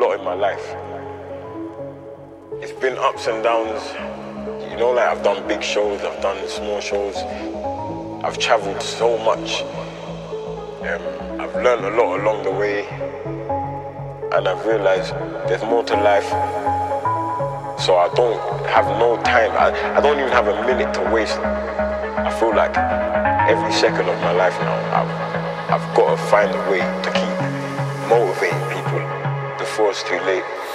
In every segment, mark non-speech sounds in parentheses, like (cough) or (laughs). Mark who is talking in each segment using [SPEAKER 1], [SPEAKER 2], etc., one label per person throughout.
[SPEAKER 1] lot in my life. It's been ups and downs. You know, like I've done big shows, I've done small shows. I've traveled so much. Um, I've learned a lot along the way. And I've realized there's more to life. So I don't have no time. I, I don't even have a minute to waste. I feel like every second of my life now, I've, I've got to find a way to keep before it's too late.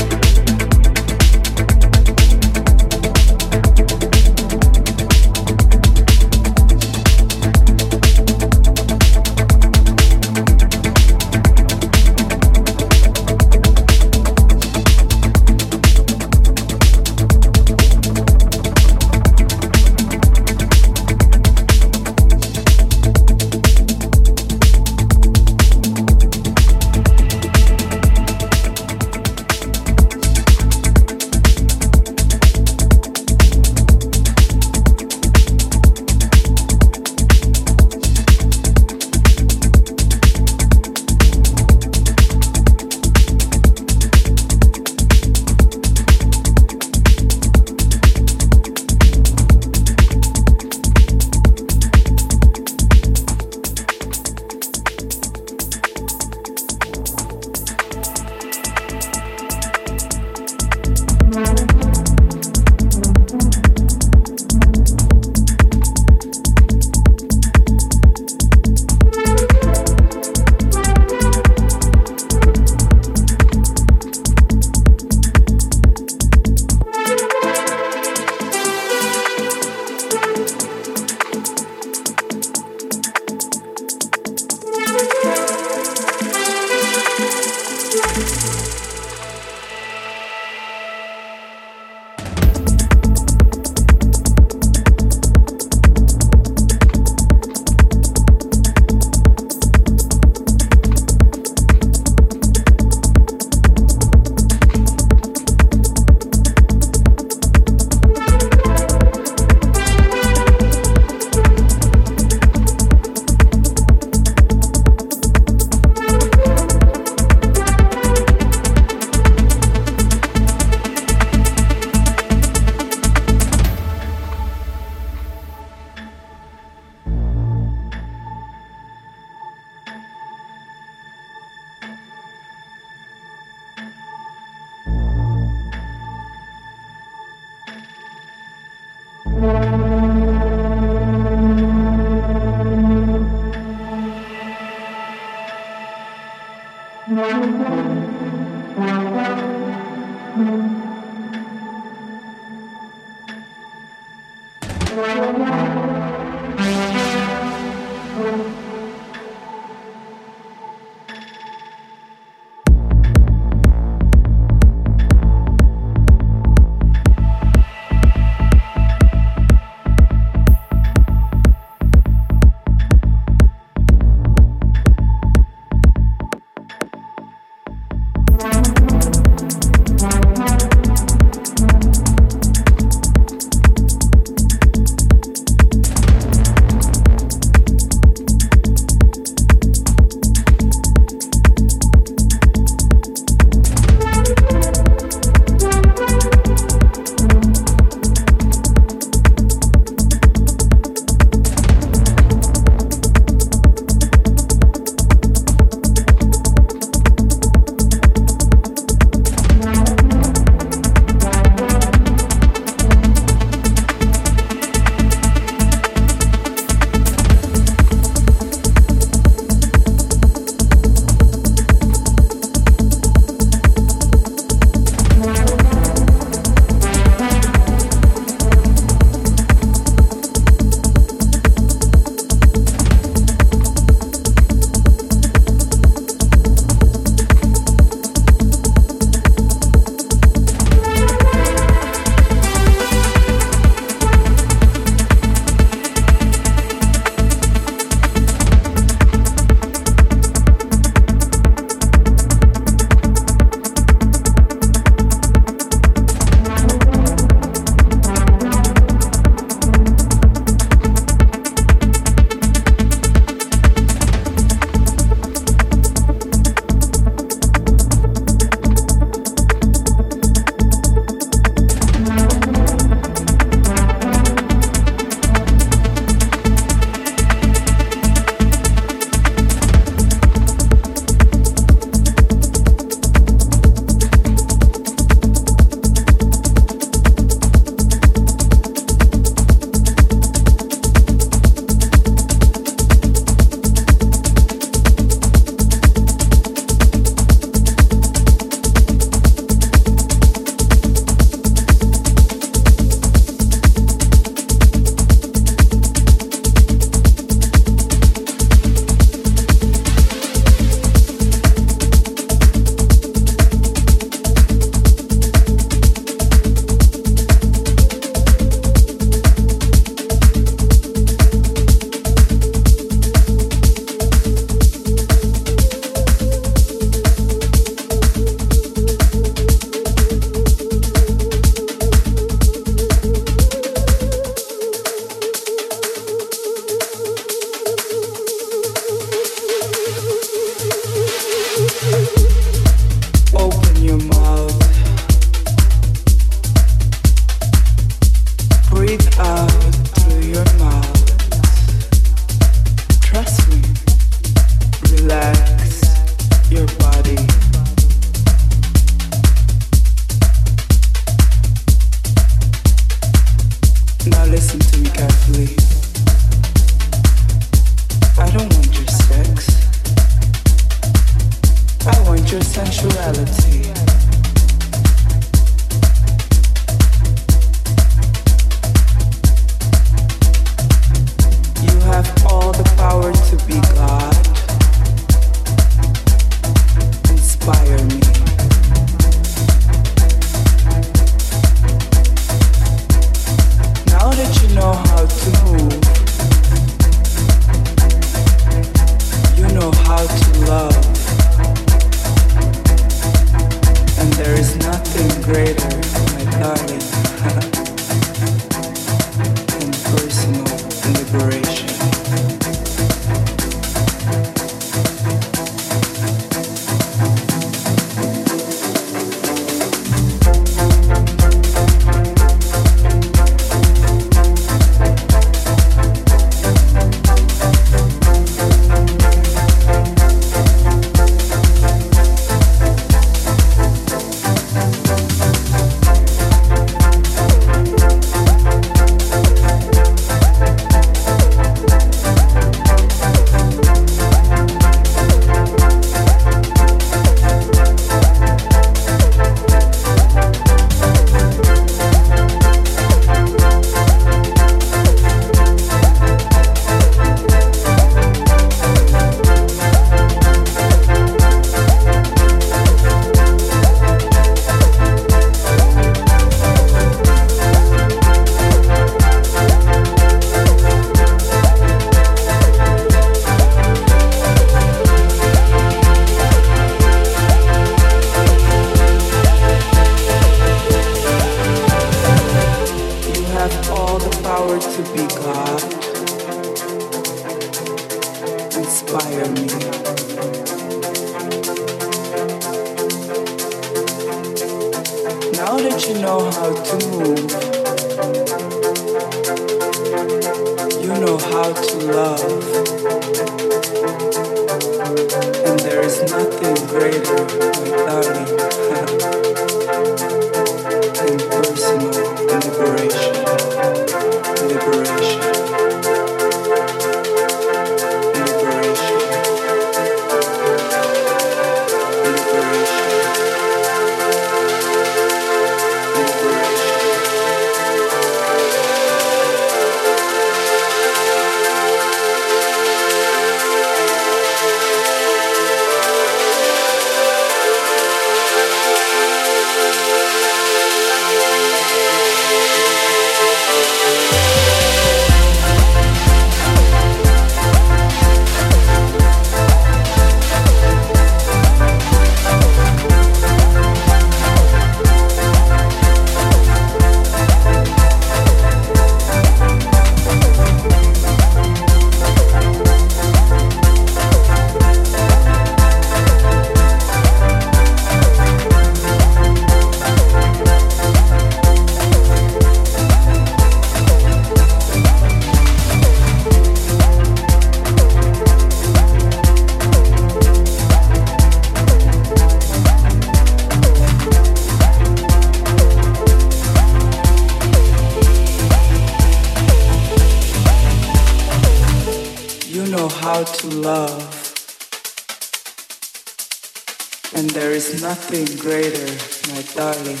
[SPEAKER 2] Greater, my darling, (laughs)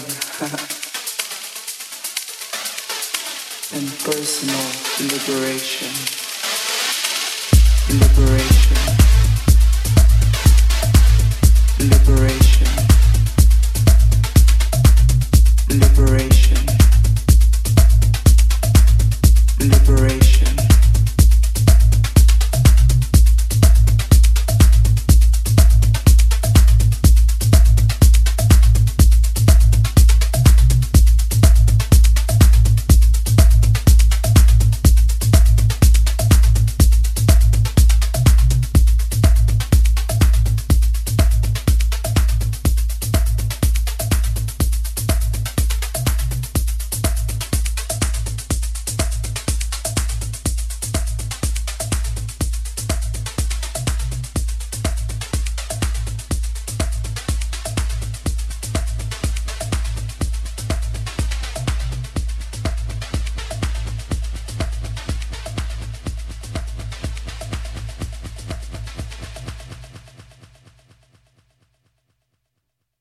[SPEAKER 2] than personal liberation.